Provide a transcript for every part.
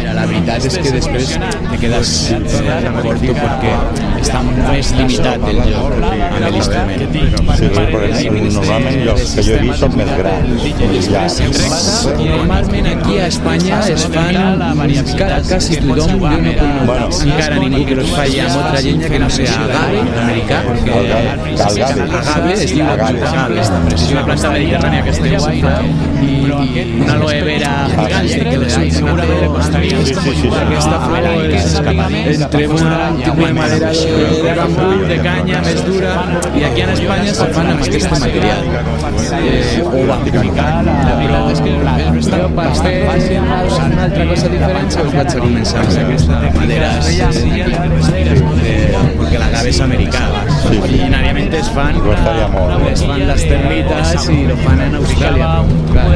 La veritat és que després te quedes eh, corto perquè està més limitat el joc amb l'instrument. Sí, perquè normalment els que jo he vist són més grans, més llargs. Normalment aquí a Espanya es fan ca- quasi tothom, jo no conec encara ningú que los faci amb altra llenya que no sea agave americà, perquè Agave. es diu Agave. és una planta mediterrània que es guaire i, i una aloe vera gigante que le surt segurament le costaria aquesta flor és entre una tipus de madera de, bambú, de canya més dura i aquí en Espanya se fan amb aquest material eh, o bambú però és que jo per fer una altra cosa diferent us vaig a començar amb aquesta madera eh, perquè l'agave és originàriament es fan es fan les termites i lo fan en Austràlia clar,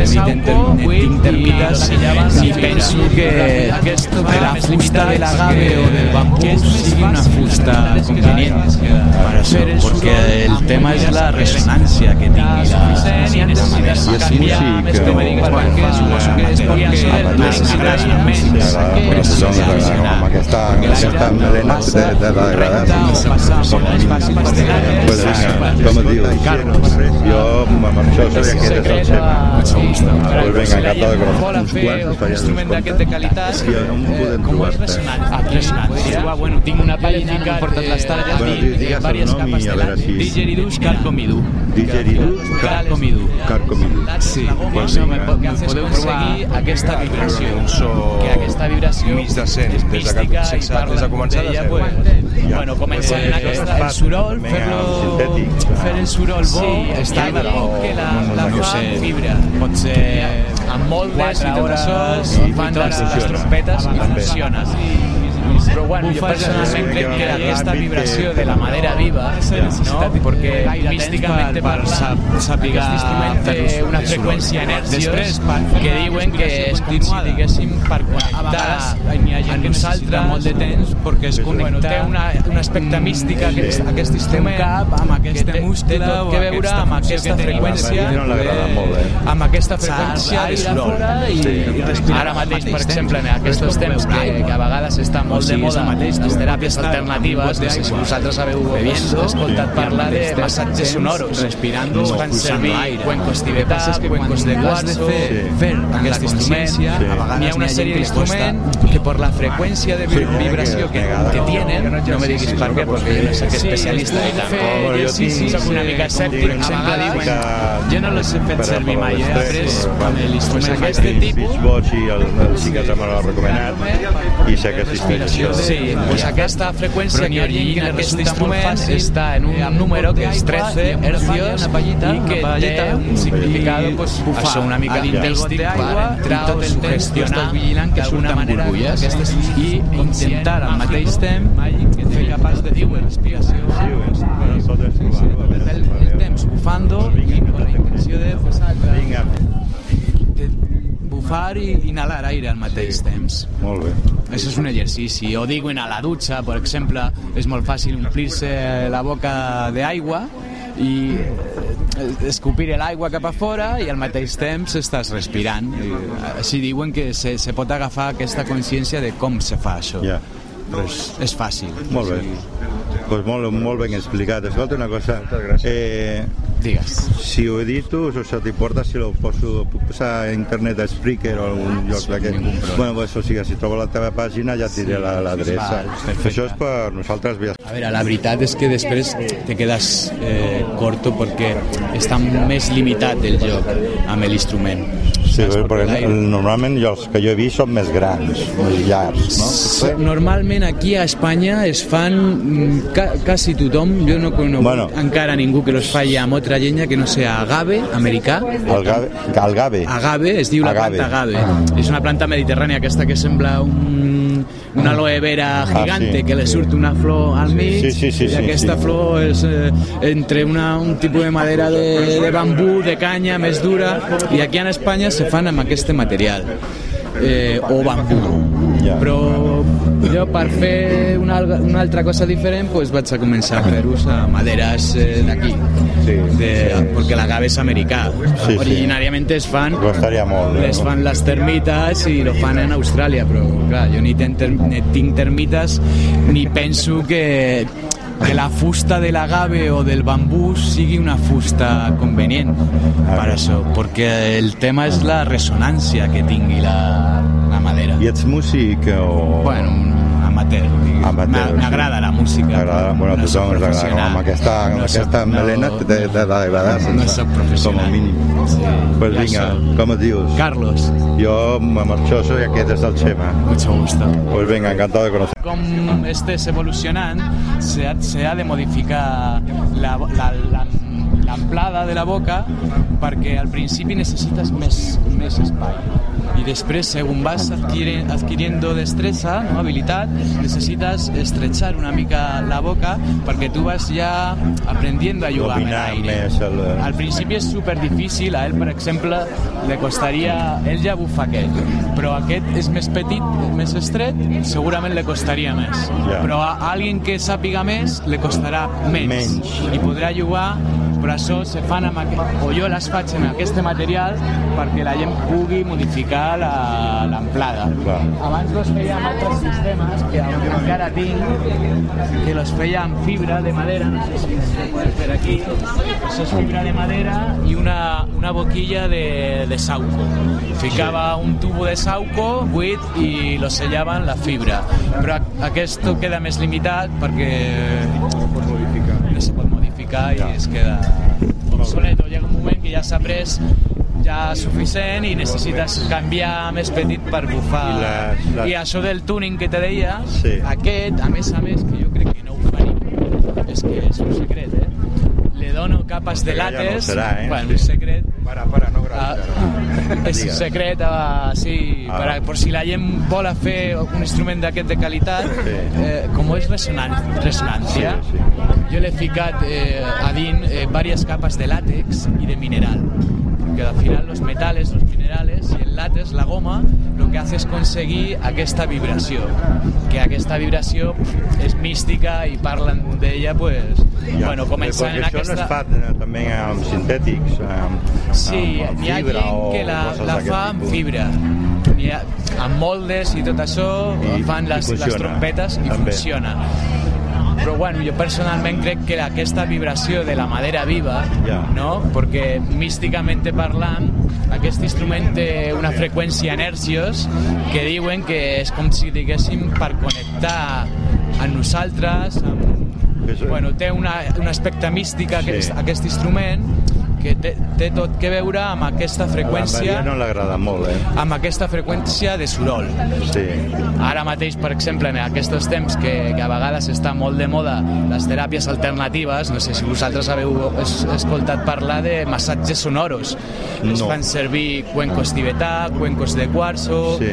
termites i penso que que la fusta de l'agave o del bambú sigui una fusta convenient per això, perquè el tema és la ressonància que tingui la, la madera. I és músic, Però sí, doncs, amb aquesta, amb aquesta melena de, de l'agradar. Pues vinga, com es diu? Jo això sabia que eres el tema. Pues vinga, encantat de conèixer uns quants, instrument d'aquest de qualitat. Sí, on podem com és trobar-te? a ressonància bueno, tinc una pàgina que m'he portat les tardes Bueno, di- digues el diverses nom i a de veure si- Digeridus carcomidu Digeridus carcomidu Carcomidu. Sí, pues no, me podeu seguir aquesta vibració, un so que aquesta vibració mig decent, és des de des de començar de zero. bueno, comencem en aquesta, el soroll, fer-lo, sintètic. fer el soroll bo, Sí, està i bo la, la no fa sé. fibra. Pot ser amb moltes i tot això, fan les, les trompetes i funciona. Però bueno, jo personalment crec que aquesta vibració de la madera viva, no? perquè místicament per saber té una freqüència enèrgios que diuen que és com si diguéssim per connectar a nosaltres molt de temps perquè es connecta té una, un aspecte místic aquest, aquest instrument cap amb aquest té, té tot que veure amb aquesta freqüència eh? amb aquesta freqüència de soroll i, i respirar. Ara mateix, per exemple, en aquests temps que, que a vegades està molt de moda. les teràpies alternatives, no sé si vosaltres haveu escoltat parlar de massatges sonoros. Respirando, es fan servir cuencos tibetans, cuencos de cuarzo, fer aquest instrument. N'hi ha una sèrie d'instruments que per la freqüència de vi- vibració que, que tienen, no me diguis per què, perquè jo no soc especialista ni tampoc. Bueno, jo Sí, sí, tinc- soc una mica escèptic, diuen mica- jo no les he fet servir mai, eh? Després, quan- amb l'instrument d'aquest el tipus, Boys i el, el xiquet me l'ha recomanat i sé que existeix això. Sí, pues aquesta freqüència que origina aquest instrument està en un número que és 13 hercios i que té un significado pues, això una mica místic per entrar o sugestionar d'alguna manera aquestes i intentar al mateix temps fer capaç de dir una respiració el, el temps bufando i amb la intenció de, Vinga, de bufar i inhalar aire al mateix temps. molt bé. Això és un exercici. O diuen a la dutxa, per exemple, és molt fàcil omplir-se la boca d'aigua i eh, escopir l'aigua cap a fora i al mateix temps estàs respirant. I, eh, Així diuen que se, se pot agafar aquesta consciència de com se fa això. Ja. Pues és fàcil. Molt bé. Pues molt, molt ben explicat. Escolta una cosa. Eh, Digues. si ho edito, o se t'importa si lo poso, puc posar a internet a Spreaker o algun lloc d'aquest? Bueno, pues, o sigui, si trobo la teva pàgina ja et diré la- l'adreça. Això és per nosaltres. A veure, la veritat és que després te quedes eh, corto perquè està més limitat el joc amb l'instrument. Sí, Saps? perquè l'aire- normalment jo els que jo he vist són més grans, més llargs, no? Normalment aquí a Espanya es fan mm, ca, quasi tothom, jo no conec Bueno. encara ningú que los faci amb altra llenya que no sea agave americà. Algave, algave. Agave, es diu la Agave. planta agave. És una planta mediterrània aquesta que sembla un, una aloe vera gigante Ah, sí. que le surt una flor al Sí, sí, i sí, aquesta sí. flor és eh, entre una, un tipus de madera de, de bambú, de canya més dura i aquí en Espanya se fan amb aquest material eh, o bambú Ja. Però jo per fer una, una altra cosa diferent pues vaig a començar a fer ús a maderes eh, d'aquí. Sí, De, sí. Porque l'agave és americà. sí. Originàriament es fan Costaria molt. eh? les fan les termites i lo fan en Austràlia, però clar, jo ni, ten, ni tinc termites ni penso que, que la fusta de l'agave o del bambú sigui una fusta convenient per això, perquè el tema és la ressonància que tingui la madera. I ets músic o... Bueno, amateur. Amateur, M'a- sí. M'agrada la música. T'agrada, bueno, no tothom ens agrada, amb aquesta, amb No aquesta soc- melena no- t'ha d'agradar, No sense- soc professional. com a mínim. Sí, Pues vinga, soc. com et dius? Carlos, Jo, Marchoso, i aquest és el Xema. mucho gusto. Pues venga, encantado de conocer. com estés evolucionant, se ha, se ha de modificar la, la, la, l'amplada de la boca perquè al principi necessites més, més espai i després, según vas adquiri, adquiriendo destreza, no, habilitat, necessitas estrechar una mica la boca perquè tu vas ja aprendiendo a jugar amb l'aire. el... Al principi és super difícil, a ell, per exemple, li costaria... Ell ja bufa aquest, però aquest és més petit, més estret, segurament li costaria més. Ja. Però a alguien que sàpiga més, li costarà menys. Menys. I podrà jugar, però això se fan amb aquest, o jo les faig amb aquest material perquè la gent pugui modificar la- l'amplada. Clar. Abans los feia amb altres sistemes que encara tinc, que los feia amb fibra de madera, no sé si se puede ver aquí. Això és fibra de madera i una, una boquilla de, de sauco. Ficava un tubo de sauco buit i lo sellava en la fibra. Però aquest queda més limitat perquè no se pot modificar i es queda obsolet. O llega un moment que ja s'ha pres ja suficient i necessites canviar més petit per bufar. I les- les- I això del tuning que te deia, Sí. aquest, a més a més, que jo crec que no ho faria, és que és un secret, eh? Le dono capes de Ja no lates, serà, eh? bueno, Sí. un secret, Para, para, no Ah, gràcies. és un secret uh, sí, Ah. per, a- per si la gent vol fer un instrument d'aquest de qualitat Sí. eh, com és resonan resonància Sí, sí. jo l'he ficat eh, a dins eh, varias capas de látex y de mineral que al final los metales, los minerales y el látex, la goma, lo que hace es conseguir aquesta vibració que aquesta vibració és mística i parlen d'ella pues, Ja. bueno, començant Perquè en això aquesta... no es fa eh, també amb sintètics, amb, Sí, amb, amb n'hi ha fibra gent o que la, la fa amb tipus. fibra. Ha, amb moldes i tot això I- fan i les, les funciona. trompetes i També. funciona. Però bueno, jo personalment crec que aquesta vibració de la madera viva, Ja. no? perquè místicament parlant, aquest instrument té una freqüència en hercios que diuen que és com si diguéssim per connectar amb nosaltres, amb, bueno, té una, un aspecte místic Sí. aquest, aquest instrument que té, té tot que veure amb aquesta A freqüència Maria no l'agrada molt, eh? amb aquesta freqüència de soroll. Sí. Ara mateix, per exemple, en aquests temps que, que a vegades està molt de moda les teràpies alternatives, no sé si vosaltres haveu es, escoltat parlar de massatges sonoros. Es No. fan servir cuencos tibetà, cuencos de quarzo, Sí.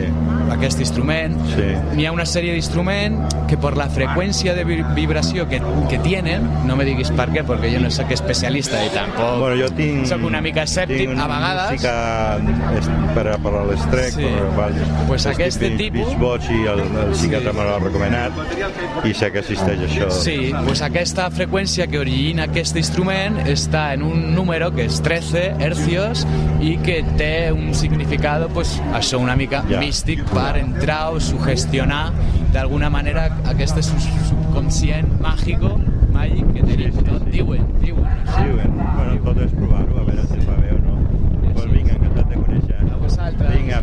aquest instrument. Sí. N'hi ha una sèrie d'instruments que per la freqüència de vi- vibració que, que tienen, no me diguis per què, perquè jo no soc especialista i tampoc Bueno, jo tinc... soc una mica escèptic a vegades. música per, a- per a l'estrec, Sí. per, Pues aquest tipus- Beach Boys i el, el psiquiatre Sí. me l'ha recomanat i sé que existeix això. Sí, pues aquesta freqüència que origina aquest instrument està en un número que és 13 hercios i que té un significado, pues, això una mica Ja. místic per entrar o sugestionar d'alguna manera aquest sub- subconscient màgico, màgic que tenim. No? Diuen, diuen. Sí, bueno, tot és provar-ho, a veure si va bé o no. Pues vinga, encantat de conèixer. A vosaltres. Vinga,